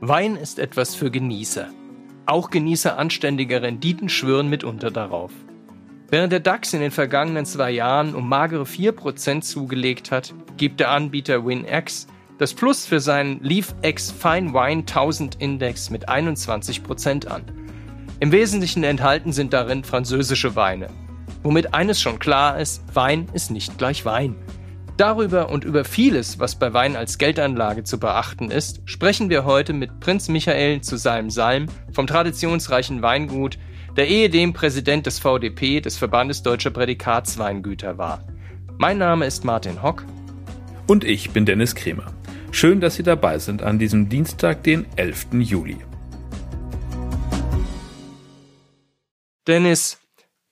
Wein ist etwas für Genießer. Auch Genießer anständiger Renditen schwören mitunter darauf. Während der DAX in den vergangenen zwei Jahren um magere 4% zugelegt hat, gibt der Anbieter WinX das Plus für seinen LeafX Fine Wine 1000 Index mit 21% an. Im Wesentlichen enthalten sind darin französische Weine. Womit eines schon klar ist, Wein ist nicht gleich Wein. Darüber und über vieles, was bei Wein als Geldanlage zu beachten ist, sprechen wir heute mit Prinz Michael zu seinem Salm vom traditionsreichen Weingut, der ehedem Präsident des VDP, des Verbandes Deutscher Prädikatsweingüter war. Mein Name ist Martin Hock. Und ich bin Dennis Kremer. Schön, dass Sie dabei sind an diesem Dienstag, den 11. Juli. Dennis,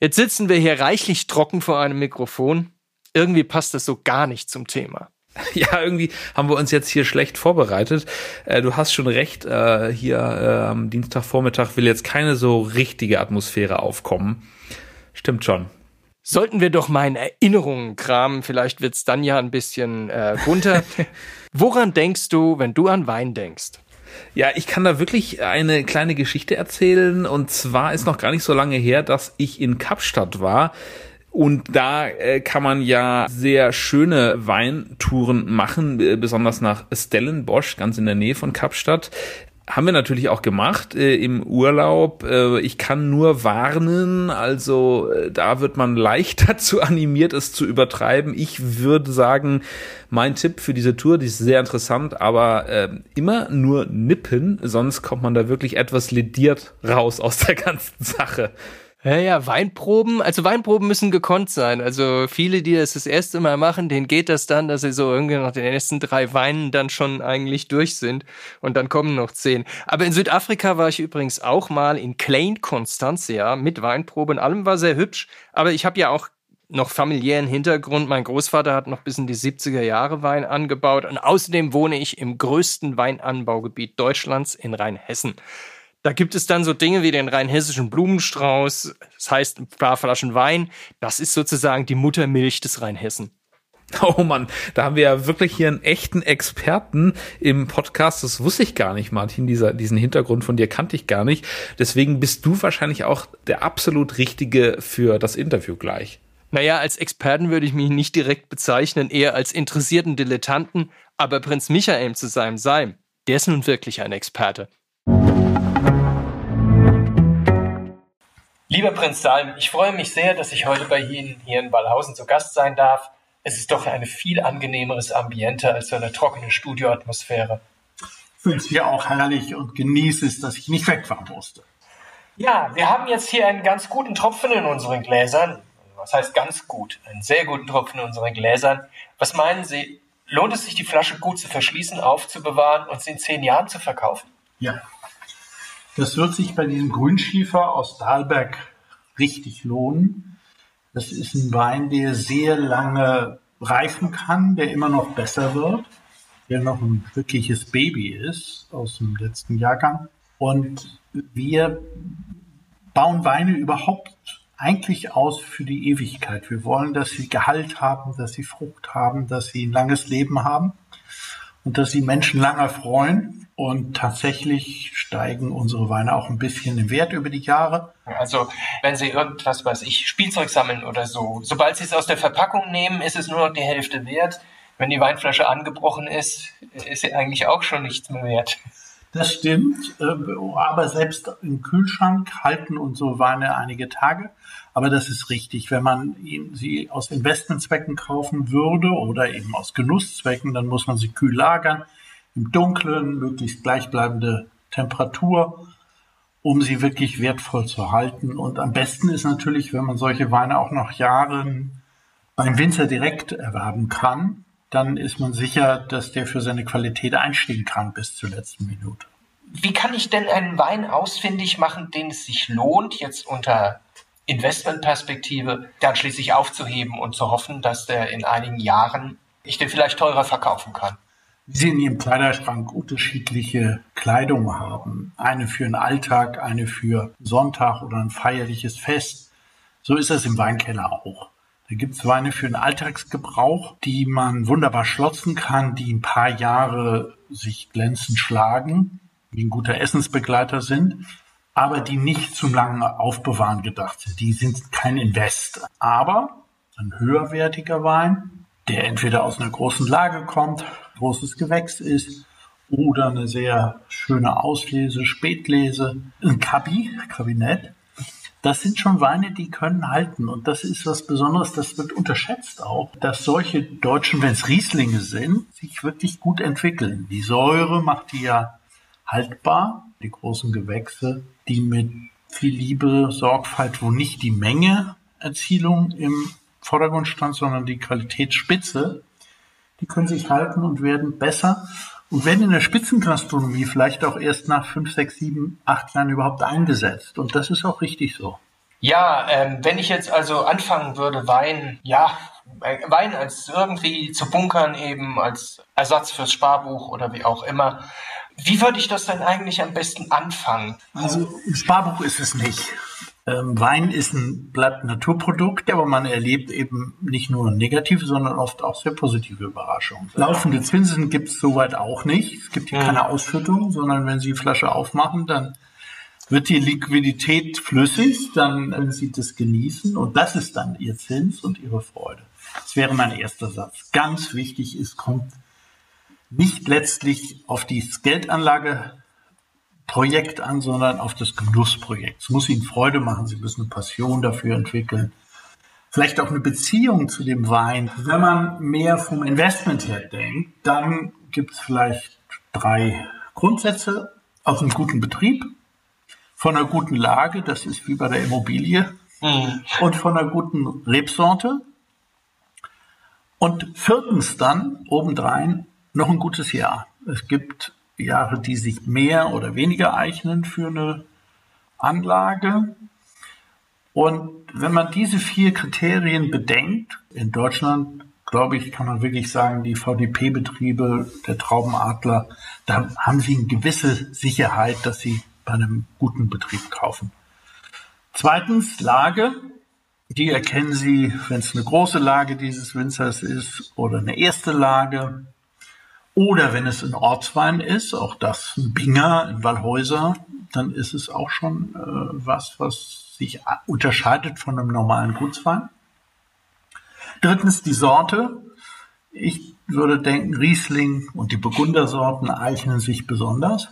jetzt sitzen wir hier reichlich trocken vor einem Mikrofon. Irgendwie passt das so gar nicht zum Thema. Ja, irgendwie haben wir uns jetzt hier schlecht vorbereitet. Äh, du hast schon recht, äh, hier äh, am Dienstagvormittag will jetzt keine so richtige Atmosphäre aufkommen. Stimmt schon. Sollten wir doch mal in Erinnerungen kramen, vielleicht wird's dann ja ein bisschen äh, bunter. Woran denkst du, wenn du an Wein denkst? Ja, ich kann da wirklich eine kleine Geschichte erzählen. Und zwar ist noch gar nicht so lange her, dass ich in Kapstadt war. Und da äh, kann man ja sehr schöne Weintouren machen, äh, besonders nach Stellenbosch, ganz in der Nähe von Kapstadt haben wir natürlich auch gemacht äh, im Urlaub. Äh, ich kann nur warnen, also äh, da wird man leicht dazu animiert, es zu übertreiben. Ich würde sagen, mein Tipp für diese Tour, die ist sehr interessant, aber äh, immer nur nippen, sonst kommt man da wirklich etwas lediert raus aus der ganzen Sache. Ja, ja, Weinproben, also Weinproben müssen gekonnt sein. Also viele, die das das erste Mal machen, denen geht das dann, dass sie so irgendwie nach den ersten drei Weinen dann schon eigentlich durch sind und dann kommen noch zehn. Aber in Südafrika war ich übrigens auch mal in Klein Constantia mit Weinprobe und allem war sehr hübsch. Aber ich habe ja auch noch familiären Hintergrund. Mein Großvater hat noch bis in die 70er Jahre Wein angebaut und außerdem wohne ich im größten Weinanbaugebiet Deutschlands in Rheinhessen. Da gibt es dann so Dinge wie den rheinhessischen Blumenstrauß, das heißt ein paar Flaschen Wein. Das ist sozusagen die Muttermilch des Rheinhessen. Oh Mann, da haben wir ja wirklich hier einen echten Experten im Podcast. Das wusste ich gar nicht, Martin. Dieser, diesen Hintergrund von dir kannte ich gar nicht. Deswegen bist du wahrscheinlich auch der absolut Richtige für das Interview gleich. Naja, als Experten würde ich mich nicht direkt bezeichnen, eher als interessierten Dilettanten. Aber Prinz Michael zu seinem Seim, der ist nun wirklich ein Experte. Lieber Prinz Salm, ich freue mich sehr, dass ich heute bei Ihnen hier in Wallhausen zu Gast sein darf. Es ist doch ein viel angenehmeres Ambiente als so eine trockene Studioatmosphäre. Ich finde es hier auch herrlich und genieße es, dass ich nicht wegfahren musste. Ja, wir haben jetzt hier einen ganz guten Tropfen in unseren Gläsern. Was heißt ganz gut? Einen sehr guten Tropfen in unseren Gläsern. Was meinen Sie, lohnt es sich, die Flasche gut zu verschließen, aufzubewahren und sie in zehn Jahren zu verkaufen? Ja, das wird sich bei diesem Grünschiefer aus Dahlberg richtig lohnen. Das ist ein Wein, der sehr lange reifen kann, der immer noch besser wird, der noch ein wirkliches Baby ist aus dem letzten Jahrgang. Und wir bauen Weine überhaupt eigentlich aus für die Ewigkeit. Wir wollen, dass sie Gehalt haben, dass sie Frucht haben, dass sie ein langes Leben haben und dass sie Menschen lange freuen. Und tatsächlich steigen unsere Weine auch ein bisschen im Wert über die Jahre. Also wenn Sie irgendwas, weiß ich, Spielzeug sammeln oder so, sobald Sie es aus der Verpackung nehmen, ist es nur noch die Hälfte wert. Wenn die Weinflasche angebrochen ist, ist sie eigentlich auch schon nichts mehr wert. Das stimmt, äh, aber selbst im Kühlschrank halten unsere Weine einige Tage. Aber das ist richtig. Wenn man sie aus Investmentzwecken kaufen würde oder eben aus Genusszwecken, dann muss man sie kühl lagern im Dunkeln, möglichst gleichbleibende Temperatur, um sie wirklich wertvoll zu halten. Und am besten ist natürlich, wenn man solche Weine auch noch Jahren beim Winzer direkt erwerben kann, dann ist man sicher, dass der für seine Qualität einstehen kann bis zur letzten Minute. Wie kann ich denn einen Wein ausfindig machen, den es sich lohnt, jetzt unter Investmentperspektive dann schließlich aufzuheben und zu hoffen, dass der in einigen Jahren ich den vielleicht teurer verkaufen kann? wie Sie in Ihrem Kleiderschrank unterschiedliche Kleidung haben. Eine für einen Alltag, eine für Sonntag oder ein feierliches Fest. So ist es im Weinkeller auch. Da gibt's Weine für den Alltagsgebrauch, die man wunderbar schlotzen kann, die ein paar Jahre sich glänzend schlagen, die ein guter Essensbegleiter sind, aber die nicht zum langen Aufbewahren gedacht sind. Die sind kein Invest. Aber ein höherwertiger Wein, der entweder aus einer großen Lage kommt, großes Gewächs ist, oder eine sehr schöne Auslese, Spätlese, ein Kabi, Kabinett, das sind schon Weine, die können halten. Und das ist was Besonderes, das wird unterschätzt auch, dass solche Deutschen, wenn es Rieslinge sind, sich wirklich gut entwickeln. Die Säure macht die ja haltbar, die großen Gewächse, die mit viel Liebe, Sorgfalt, wo nicht die Menge Erzielung im Vordergrund stand, sondern die Qualitätsspitze, die können sich halten und werden besser und werden in der Spitzengastronomie vielleicht auch erst nach fünf, sechs, sieben, acht Jahren überhaupt eingesetzt. Und das ist auch richtig so. Ja, ähm, wenn ich jetzt also anfangen würde, Wein, ja, äh, Wein als irgendwie zu bunkern, eben als Ersatz fürs Sparbuch oder wie auch immer. Wie würde ich das denn eigentlich am besten anfangen? Also im Sparbuch ist es nicht. Ähm, Wein ist ein, bleibt ein Naturprodukt, aber man erlebt eben nicht nur negative, sondern oft auch sehr positive Überraschungen. Laufende Zinsen gibt es soweit auch nicht. Es gibt hier mhm. keine Ausschüttung, sondern wenn Sie die Flasche aufmachen, dann wird die Liquidität flüssig, dann können Sie das genießen und das ist dann Ihr Zins und Ihre Freude. Das wäre mein erster Satz. Ganz wichtig ist, kommt nicht letztlich auf die Geldanlage Projekt an, sondern auf das Genussprojekt. Es muss Ihnen Freude machen, Sie müssen eine Passion dafür entwickeln. Vielleicht auch eine Beziehung zu dem Wein. Wenn man mehr vom Investment her denkt, dann gibt es vielleicht drei Grundsätze aus einem guten Betrieb, von einer guten Lage, das ist wie bei der Immobilie, mhm. und von einer guten Rebsorte. Und viertens dann obendrein noch ein gutes Jahr. Es gibt Jahre, die sich mehr oder weniger eignen für eine Anlage. Und wenn man diese vier Kriterien bedenkt, in Deutschland, glaube ich, kann man wirklich sagen, die VDP-Betriebe, der Traubenadler, da haben sie eine gewisse Sicherheit, dass sie bei einem guten Betrieb kaufen. Zweitens, Lage. Die erkennen Sie, wenn es eine große Lage dieses Winzers ist oder eine erste Lage. Oder wenn es ein Ortswein ist, auch das ein Binger, ein Wallhäuser, dann ist es auch schon äh, was, was sich unterscheidet von einem normalen Gutswein. Drittens die Sorte. Ich würde denken, Riesling und die Burgundersorten eignen sich besonders.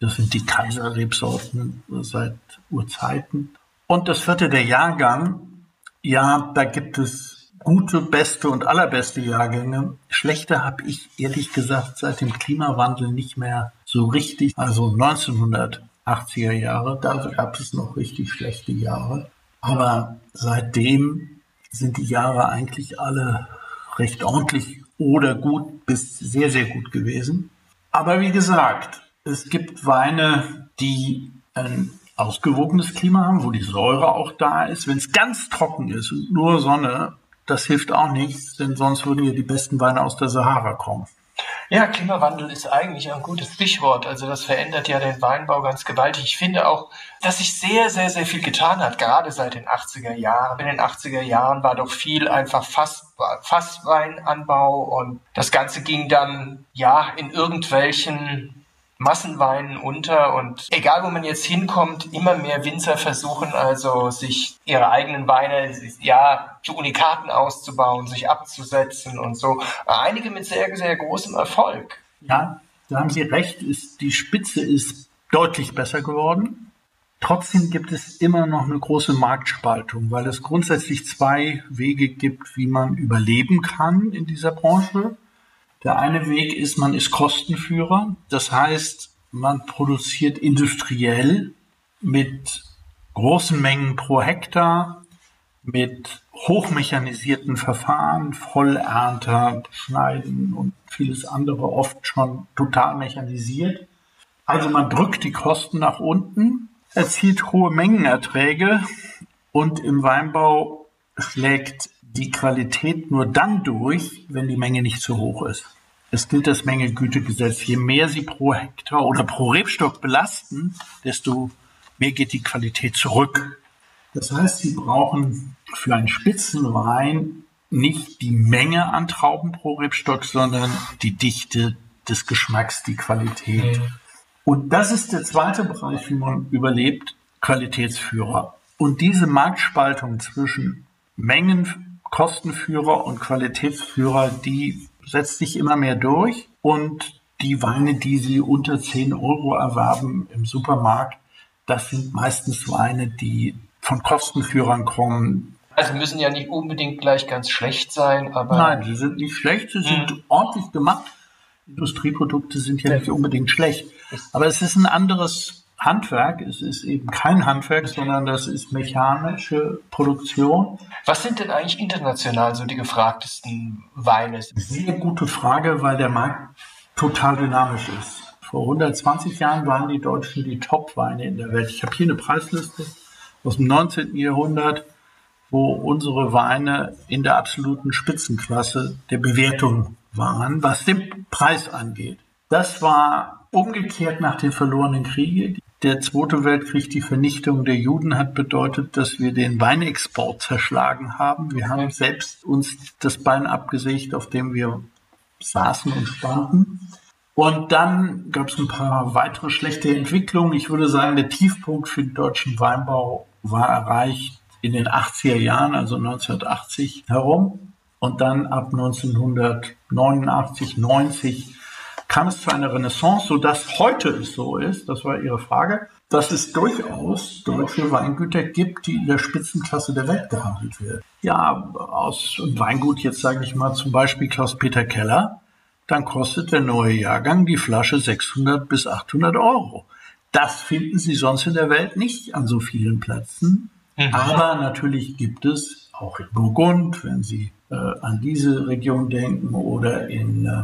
Das sind die Kaiserrebsorten seit Urzeiten. Und das vierte, der Jahrgang. Ja, da gibt es gute, beste und allerbeste Jahrgänge. Schlechte habe ich ehrlich gesagt seit dem Klimawandel nicht mehr so richtig. Also 1980er Jahre, da gab es noch richtig schlechte Jahre. Aber seitdem sind die Jahre eigentlich alle recht ordentlich oder gut bis sehr, sehr gut gewesen. Aber wie gesagt, es gibt Weine, die ein ausgewogenes Klima haben, wo die Säure auch da ist. Wenn es ganz trocken ist und nur Sonne, das hilft auch nichts, denn sonst würden ja die besten Weine aus der Sahara kommen. Ja, Klimawandel ist eigentlich ein gutes Stichwort. Also das verändert ja den Weinbau ganz gewaltig. Ich finde auch, dass sich sehr, sehr, sehr viel getan hat, gerade seit den 80er Jahren. In den 80er Jahren war doch viel einfach Fass, Fassweinanbau und das Ganze ging dann ja in irgendwelchen Massenweinen unter und egal wo man jetzt hinkommt, immer mehr Winzer versuchen also sich ihre eigenen Weine ja zu Unikaten auszubauen, sich abzusetzen und so. Einige mit sehr, sehr großem Erfolg. Ja, da haben Sie recht, ist, die Spitze ist deutlich besser geworden. Trotzdem gibt es immer noch eine große Marktspaltung, weil es grundsätzlich zwei Wege gibt, wie man überleben kann in dieser Branche. Der eine Weg ist, man ist Kostenführer. Das heißt, man produziert industriell mit großen Mengen pro Hektar, mit hochmechanisierten Verfahren, Vollernter, Schneiden und vieles andere oft schon total mechanisiert. Also man drückt die Kosten nach unten, erzielt hohe Mengenerträge und im Weinbau schlägt die Qualität nur dann durch, wenn die Menge nicht zu hoch ist. Es gilt das Menge-Güte-Gesetz. Je mehr Sie pro Hektar oder pro Rebstock belasten, desto mehr geht die Qualität zurück. Das heißt, Sie brauchen für einen Spitzenwein nicht die Menge an Trauben pro Rebstock, sondern die Dichte des Geschmacks, die Qualität. Und das ist der zweite Bereich, wie man überlebt, Qualitätsführer. Und diese Marktspaltung zwischen Mengen, Kostenführer und Qualitätsführer, die setzt sich immer mehr durch. Und die Weine, die Sie unter 10 Euro erwerben im Supermarkt, das sind meistens Weine, die von Kostenführern kommen. Also müssen ja nicht unbedingt gleich ganz schlecht sein, aber. Nein, sie sind nicht schlecht, sie sind mhm. ordentlich gemacht. Industrieprodukte sind ja nicht unbedingt schlecht. Aber es ist ein anderes Handwerk. Es ist eben kein Handwerk, sondern das ist mechanische Produktion. Was sind denn eigentlich international so die gefragtesten Weine? Sehr gute Frage, weil der Markt total dynamisch ist. Vor 120 Jahren waren die Deutschen die Top-Weine in der Welt. Ich habe hier eine Preisliste aus dem 19. Jahrhundert, wo unsere Weine in der absoluten Spitzenklasse der Bewertung waren, was den Preis angeht. Das war umgekehrt nach den verlorenen Kriegen. Der Zweite Weltkrieg, die Vernichtung der Juden hat bedeutet, dass wir den Weinexport zerschlagen haben. Wir haben selbst uns das Bein abgesägt, auf dem wir saßen und standen. Und dann gab es ein paar weitere schlechte Entwicklungen. Ich würde sagen, der Tiefpunkt für den deutschen Weinbau war erreicht in den 80er Jahren, also 1980 herum. Und dann ab 1989, 90 kam es zu einer Renaissance, sodass heute es so ist, das war Ihre Frage, dass es durchaus deutsche Weingüter gibt, die in der Spitzenklasse der Welt gehandelt werden. Ja, aus Weingut, jetzt sage ich mal zum Beispiel Klaus-Peter Keller, dann kostet der neue Jahrgang die Flasche 600 bis 800 Euro. Das finden Sie sonst in der Welt nicht an so vielen Plätzen. Mhm. Aber natürlich gibt es auch in Burgund, wenn Sie äh, an diese Region denken, oder in, äh,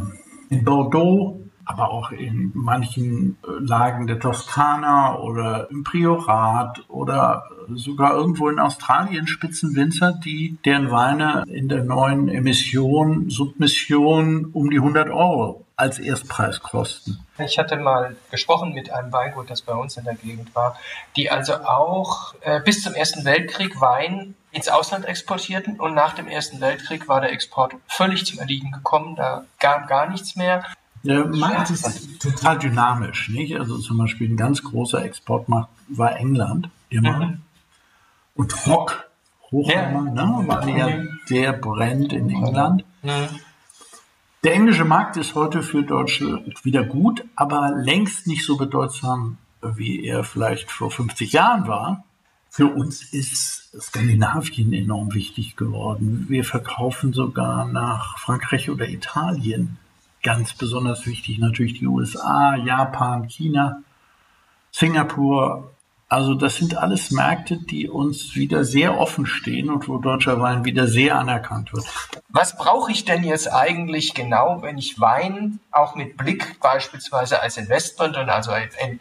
in Bordeaux, aber auch in manchen äh, Lagen der Toskana oder im Priorat oder sogar irgendwo in Australien Spitzenwinzer, die deren Weine in der neuen Emission, Submission um die 100 Euro als Erstpreis kosten. Ich hatte mal gesprochen mit einem Weingut, das bei uns in der Gegend war, die also auch äh, bis zum Ersten Weltkrieg Wein ins Ausland exportierten und nach dem Ersten Weltkrieg war der Export völlig zum Erliegen gekommen, da gab gar nichts mehr. Der Markt ist total dynamisch, nicht? Also zum Beispiel ein ganz großer Exportmarkt war England immer. Mhm. Und Hock, Hochhammer, ja. ne, war ja der Brand in England. Mhm. Der englische Markt ist heute für Deutsche wieder gut, aber längst nicht so bedeutsam, wie er vielleicht vor 50 Jahren war. Für uns ist Skandinavien enorm wichtig geworden. Wir verkaufen sogar nach Frankreich oder Italien. Ganz besonders wichtig natürlich die USA, Japan, China, Singapur, also das sind alles Märkte, die uns wieder sehr offen stehen und wo deutscher Wein wieder sehr anerkannt wird. Was brauche ich denn jetzt eigentlich genau, wenn ich Wein auch mit Blick beispielsweise als Investment und also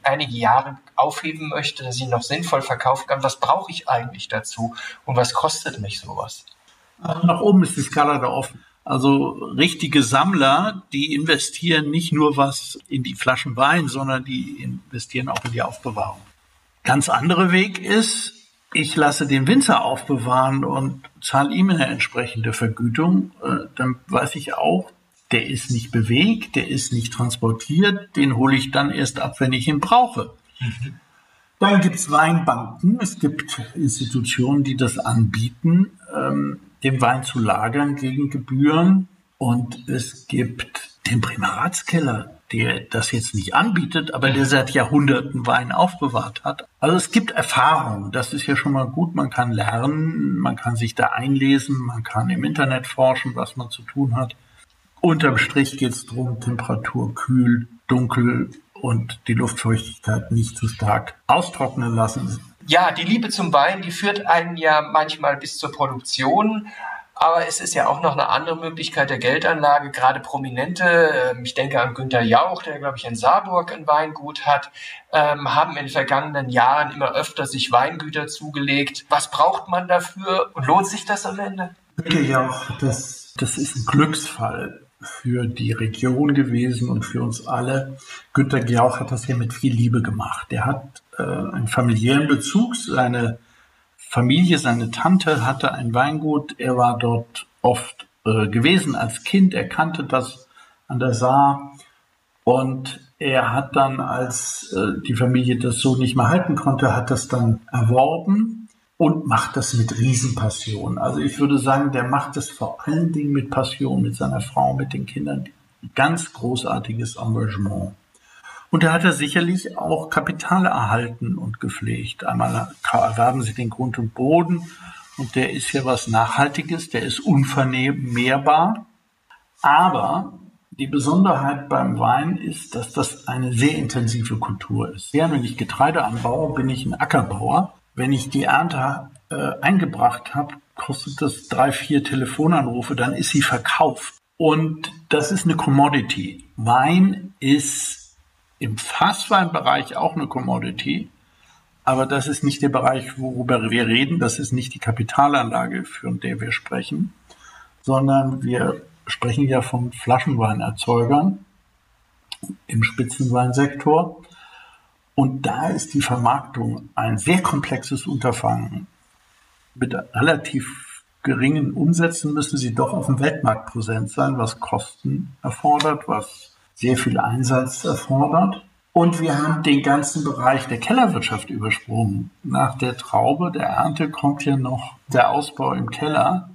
einige Jahre aufheben möchte, dass ich noch sinnvoll verkaufen kann? Was brauche ich eigentlich dazu und was kostet mich sowas? Also nach oben ist die Skala da offen. Also richtige Sammler, die investieren nicht nur was in die Flaschen Wein, sondern die investieren auch in die Aufbewahrung. Ganz andere Weg ist, ich lasse den Winzer aufbewahren und zahle ihm eine entsprechende Vergütung. Äh, dann weiß ich auch, der ist nicht bewegt, der ist nicht transportiert, den hole ich dann erst ab, wenn ich ihn brauche. Mhm. Dann gibt es Weinbanken, es gibt Institutionen, die das anbieten, ähm, den Wein zu lagern gegen Gebühren. Und es gibt den Primaratskeller, der das jetzt nicht anbietet, aber der seit Jahrhunderten Wein aufbewahrt hat. Also es gibt Erfahrung, das ist ja schon mal gut. Man kann lernen, man kann sich da einlesen, man kann im Internet forschen, was man zu tun hat. Unterm Strich geht es darum, Temperatur kühl, dunkel und die Luftfeuchtigkeit nicht zu stark austrocknen lassen. Ja, die Liebe zum Wein, die führt einen ja manchmal bis zur Produktion. Aber es ist ja auch noch eine andere Möglichkeit der Geldanlage. Gerade Prominente, ähm, ich denke an Günter Jauch, der, glaube ich, in Saarburg ein Weingut hat, ähm, haben in den vergangenen Jahren immer öfter sich Weingüter zugelegt. Was braucht man dafür und lohnt sich das am Ende? Günter Jauch, das, das ist ein Glücksfall für die Region gewesen und für uns alle. Günter Jauch hat das ja mit viel Liebe gemacht. Der hat äh, einen familiären Bezug. Seine Familie, seine Tante hatte ein Weingut. Er war dort oft äh, gewesen als Kind. Er kannte das an der Saar. Und er hat dann, als äh, die Familie das so nicht mehr halten konnte, hat das dann erworben und macht das mit Riesenpassion. Also ich würde sagen, der macht das vor allen Dingen mit Passion, mit seiner Frau, mit den Kindern. Ganz großartiges Engagement. Und da hat er sicherlich auch Kapital erhalten und gepflegt. Einmal erwerben sie den Grund und Boden und der ist ja was Nachhaltiges, der ist unvernehmbar. Aber die Besonderheit beim Wein ist, dass das eine sehr intensive Kultur ist. Ja, wenn ich Getreide anbaue, bin ich ein Ackerbauer. Wenn ich die Ernte äh, eingebracht habe, kostet das drei, vier Telefonanrufe, dann ist sie verkauft. Und das ist eine Commodity. Wein ist im Fassweinbereich auch eine Commodity. Aber das ist nicht der Bereich, worüber wir reden. Das ist nicht die Kapitalanlage, von der wir sprechen, sondern wir sprechen ja von Flaschenweinerzeugern im Spitzenweinsektor. Und da ist die Vermarktung ein sehr komplexes Unterfangen. Mit relativ geringen Umsätzen müssen sie doch auf dem Weltmarkt präsent sein, was Kosten erfordert, was sehr viel Einsatz erfordert. Und wir haben den ganzen Bereich der Kellerwirtschaft übersprungen. Nach der Traube, der Ernte, kommt ja noch der Ausbau im Keller.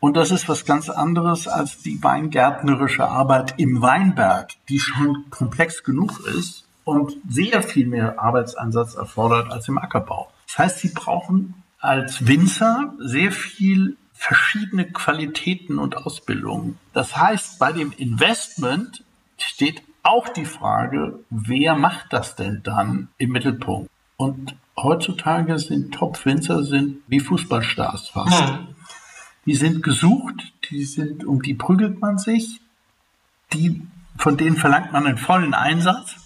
Und das ist was ganz anderes als die weingärtnerische Arbeit im Weinberg, die schon komplex genug ist und sehr viel mehr Arbeitsansatz erfordert als im Ackerbau. Das heißt, sie brauchen als Winzer sehr viel verschiedene Qualitäten und Ausbildungen. Das heißt, bei dem Investment steht auch die Frage, wer macht das denn dann im Mittelpunkt? Und heutzutage sind Top-Winzer sind wie Fußballstars fast. Hm. Die sind gesucht, die sind, um die prügelt man sich, die, von denen verlangt man einen vollen Einsatz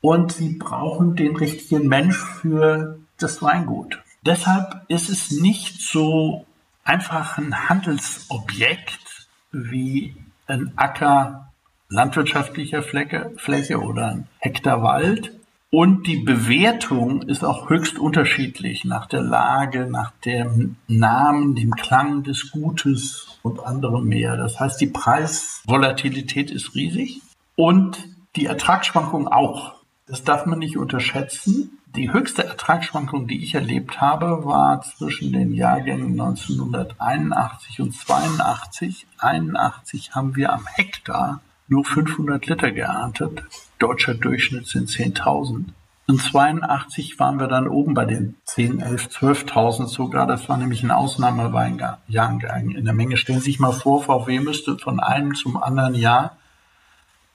und sie brauchen den richtigen Mensch für das Weingut. Deshalb ist es nicht so einfach ein Handelsobjekt wie ein Acker landwirtschaftlicher Fläche, Fläche oder ein Hektar Wald, und die Bewertung ist auch höchst unterschiedlich nach der Lage, nach dem Namen, dem Klang des Gutes und anderem mehr. Das heißt, die Preisvolatilität ist riesig und die Ertragsschwankung auch. Das darf man nicht unterschätzen. Die höchste Ertragsschwankung, die ich erlebt habe, war zwischen den Jahrgängen 1981 und 82. 81 haben wir am Hektar nur 500 Liter geerntet deutscher Durchschnitt sind 10.000. Und 82 waren wir dann oben bei den 10, 11, 12.000 sogar. Das war nämlich ein Ausnahmeweinjahr in der Menge. Stellen Sie sich mal vor, VW müsste von einem zum anderen Jahr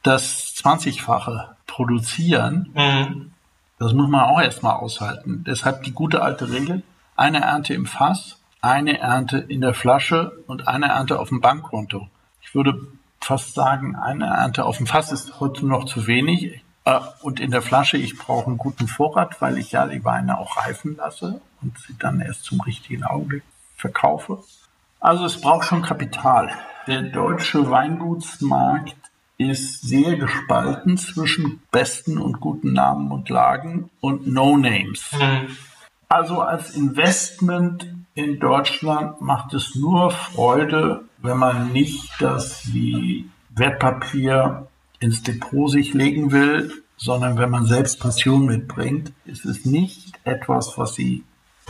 das 20-fache produzieren. Mhm. Das muss man auch erstmal aushalten. Deshalb die gute alte Regel. Eine Ernte im Fass, eine Ernte in der Flasche und eine Ernte auf dem Bankkonto. Ich würde fast sagen, eine Ernte auf dem Fass ist heute noch zu wenig. Äh, und in der Flasche, ich brauche einen guten Vorrat, weil ich ja die Weine auch reifen lasse und sie dann erst zum richtigen Augenblick verkaufe. Also es braucht schon Kapital. Der deutsche Weingutsmarkt ist sehr gespalten zwischen besten und guten Namen und Lagen und No-Names. Mhm. Also als Investment in Deutschland macht es nur Freude, wenn man nicht das wie Wertpapier ins Depot sich legen will, sondern wenn man selbst Passion mitbringt, ist es nicht etwas, was Sie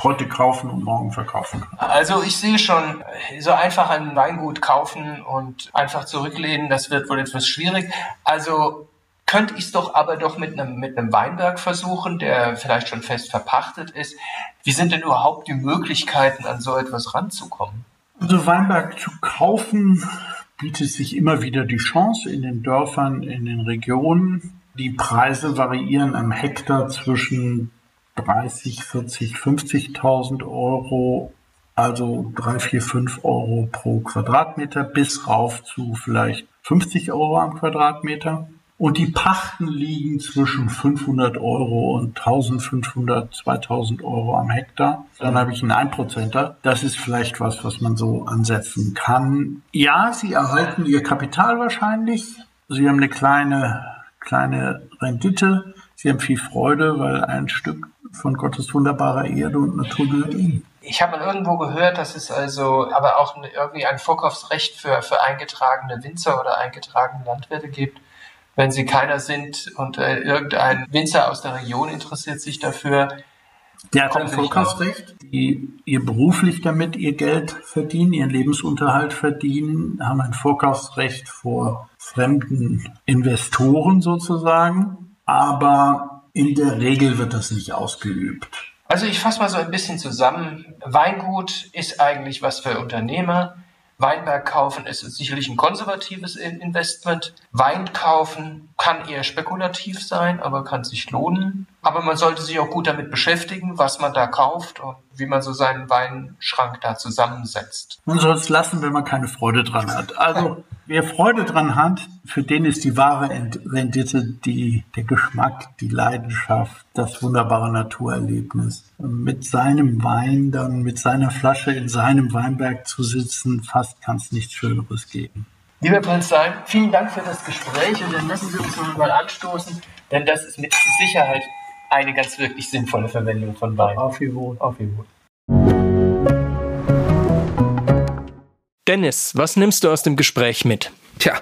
heute kaufen und morgen verkaufen können. Also ich sehe schon, so einfach ein Weingut kaufen und einfach zurücklehnen, das wird wohl etwas schwierig. Also könnte ich es doch aber doch mit einem, mit einem Weinberg versuchen, der vielleicht schon fest verpachtet ist. Wie sind denn überhaupt die Möglichkeiten, an so etwas ranzukommen? Also Weinberg zu kaufen bietet sich immer wieder die Chance in den Dörfern, in den Regionen. Die Preise variieren am Hektar zwischen 30, 40, 50.000 Euro, also 3, 4, 5 Euro pro Quadratmeter bis rauf zu vielleicht 50 Euro am Quadratmeter. Und die Pachten liegen zwischen 500 Euro und 1500, 2000 Euro am Hektar. Dann habe ich einen Einprozenter. Das ist vielleicht was, was man so ansetzen kann. Ja, Sie erhalten Ihr Kapital wahrscheinlich. Sie haben eine kleine, kleine Rendite. Sie haben viel Freude, weil ein Stück von Gottes wunderbarer Erde und Natur gehört Ihnen. Ich habe irgendwo gehört, dass es also aber auch irgendwie ein Vorkaufsrecht für, für eingetragene Winzer oder eingetragene Landwirte gibt. Wenn sie keiner sind und äh, irgendein Winzer aus der Region interessiert sich dafür, der hat ein Vorkaufsrecht, die ihr beruflich damit ihr Geld verdienen, ihren Lebensunterhalt verdienen, haben ein Vorkaufsrecht vor fremden Investoren sozusagen, aber in der Regel wird das nicht ausgeübt. Also ich fasse mal so ein bisschen zusammen. Weingut ist eigentlich was für Unternehmer. Weinberg kaufen ist sicherlich ein konservatives Investment. Wein kaufen kann eher spekulativ sein, aber kann sich lohnen. Aber man sollte sich auch gut damit beschäftigen, was man da kauft und wie man so seinen Weinschrank da zusammensetzt. Man soll es lassen, wenn man keine Freude dran hat. Also wer Freude dran hat, für den ist die wahre Rendite die, der Geschmack, die Leidenschaft, das wunderbare Naturerlebnis. Mit seinem Wein dann, mit seiner Flasche in seinem Weinberg zu sitzen, fast kann es nichts Schöneres geben. Lieber Prinz Sein, vielen Dank für das Gespräch und dann lassen Sie uns mal anstoßen, denn das ist mit Sicherheit eine ganz wirklich sinnvolle Verwendung von Wein. Auf wie wohl. Auf wie wohl. Dennis, was nimmst du aus dem Gespräch mit? Tja,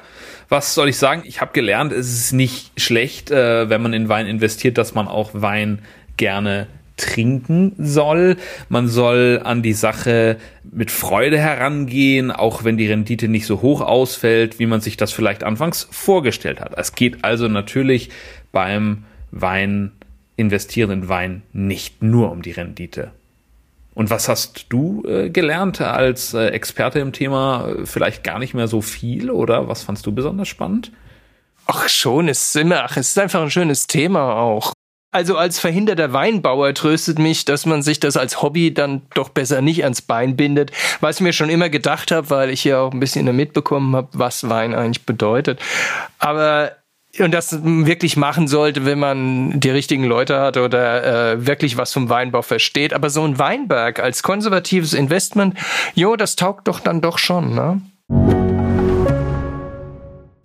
was soll ich sagen? Ich habe gelernt, es ist nicht schlecht, äh, wenn man in Wein investiert, dass man auch Wein gerne trinken soll. Man soll an die Sache mit Freude herangehen, auch wenn die Rendite nicht so hoch ausfällt, wie man sich das vielleicht anfangs vorgestellt hat. Es geht also natürlich beim Wein investieren in Wein nicht nur um die Rendite. Und was hast du äh, gelernt als äh, Experte im Thema? Vielleicht gar nicht mehr so viel oder was fandst du besonders spannend? Ach schon, es ist immer, ach, es ist einfach ein schönes Thema auch. Also als verhinderter Weinbauer tröstet mich, dass man sich das als Hobby dann doch besser nicht ans Bein bindet, was ich mir schon immer gedacht habe, weil ich ja auch ein bisschen mitbekommen habe, was Wein eigentlich bedeutet. Aber und das wirklich machen sollte, wenn man die richtigen Leute hat oder äh, wirklich was vom Weinbau versteht. Aber so ein Weinberg als konservatives Investment, jo, das taugt doch dann doch schon, ne?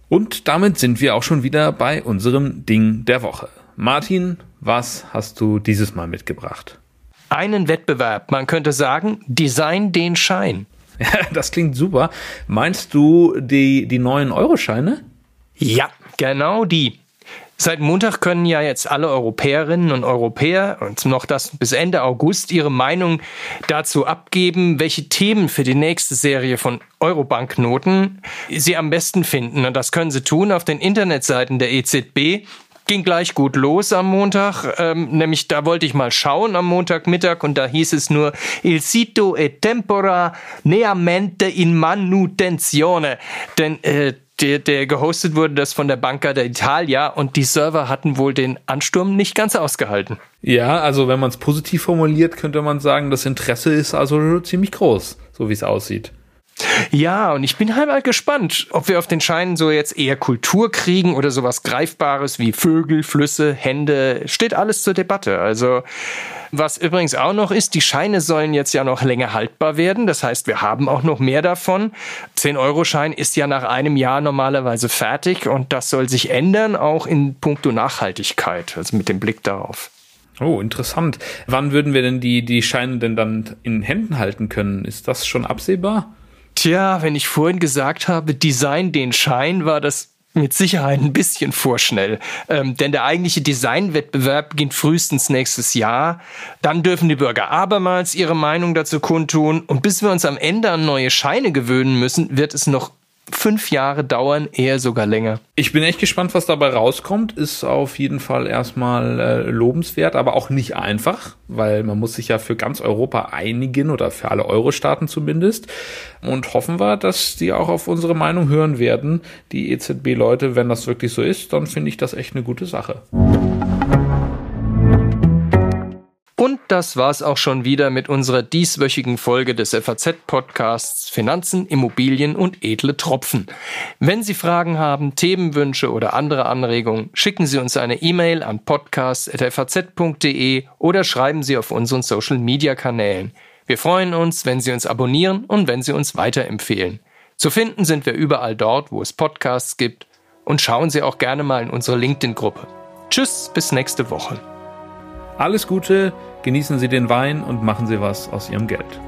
Und damit sind wir auch schon wieder bei unserem Ding der Woche. Martin, was hast du dieses Mal mitgebracht? Einen Wettbewerb, man könnte sagen, Design den Schein. Ja, das klingt super. Meinst du die, die neuen Euroscheine? Ja, Genau die. Seit Montag können ja jetzt alle Europäerinnen und Europäer und noch das bis Ende August ihre Meinung dazu abgeben, welche Themen für die nächste Serie von Eurobanknoten sie am besten finden. Und das können sie tun auf den Internetseiten der EZB. Ging gleich gut los am Montag, ähm, nämlich da wollte ich mal schauen am Montagmittag und da hieß es nur Il sito e tempora neamente in manutenzione. Denn äh, der, der gehostet wurde das von der Banca d'Italia und die Server hatten wohl den Ansturm nicht ganz ausgehalten. Ja, also wenn man es positiv formuliert, könnte man sagen, das Interesse ist also ziemlich groß, so wie es aussieht. Ja, und ich bin halt mal gespannt, ob wir auf den Scheinen so jetzt eher Kultur kriegen oder sowas Greifbares wie Vögel, Flüsse, Hände. Steht alles zur Debatte. Also, was übrigens auch noch ist, die Scheine sollen jetzt ja noch länger haltbar werden. Das heißt, wir haben auch noch mehr davon. 10-Euro-Schein ist ja nach einem Jahr normalerweise fertig und das soll sich ändern, auch in puncto Nachhaltigkeit, also mit dem Blick darauf. Oh, interessant. Wann würden wir denn die, die Scheine denn dann in Händen halten können? Ist das schon absehbar? Tja, wenn ich vorhin gesagt habe, Design den Schein, war das mit Sicherheit ein bisschen vorschnell. Ähm, denn der eigentliche Designwettbewerb beginnt frühestens nächstes Jahr. Dann dürfen die Bürger abermals ihre Meinung dazu kundtun. Und bis wir uns am Ende an neue Scheine gewöhnen müssen, wird es noch fünf Jahre dauern, eher sogar länger. Ich bin echt gespannt, was dabei rauskommt. Ist auf jeden Fall erstmal äh, lobenswert, aber auch nicht einfach, weil man muss sich ja für ganz Europa einigen oder für alle Euro-Staaten zumindest. Und hoffen wir, dass die auch auf unsere Meinung hören werden, die EZB-Leute. Wenn das wirklich so ist, dann finde ich das echt eine gute Sache. Das war's auch schon wieder mit unserer dieswöchigen Folge des FAZ-Podcasts Finanzen, Immobilien und edle Tropfen. Wenn Sie Fragen haben, Themenwünsche oder andere Anregungen, schicken Sie uns eine E-Mail an podcast.faz.de oder schreiben Sie auf unseren Social-Media-Kanälen. Wir freuen uns, wenn Sie uns abonnieren und wenn Sie uns weiterempfehlen. Zu finden sind wir überall dort, wo es Podcasts gibt. Und schauen Sie auch gerne mal in unsere LinkedIn-Gruppe. Tschüss, bis nächste Woche. Alles Gute, genießen Sie den Wein und machen Sie was aus Ihrem Geld.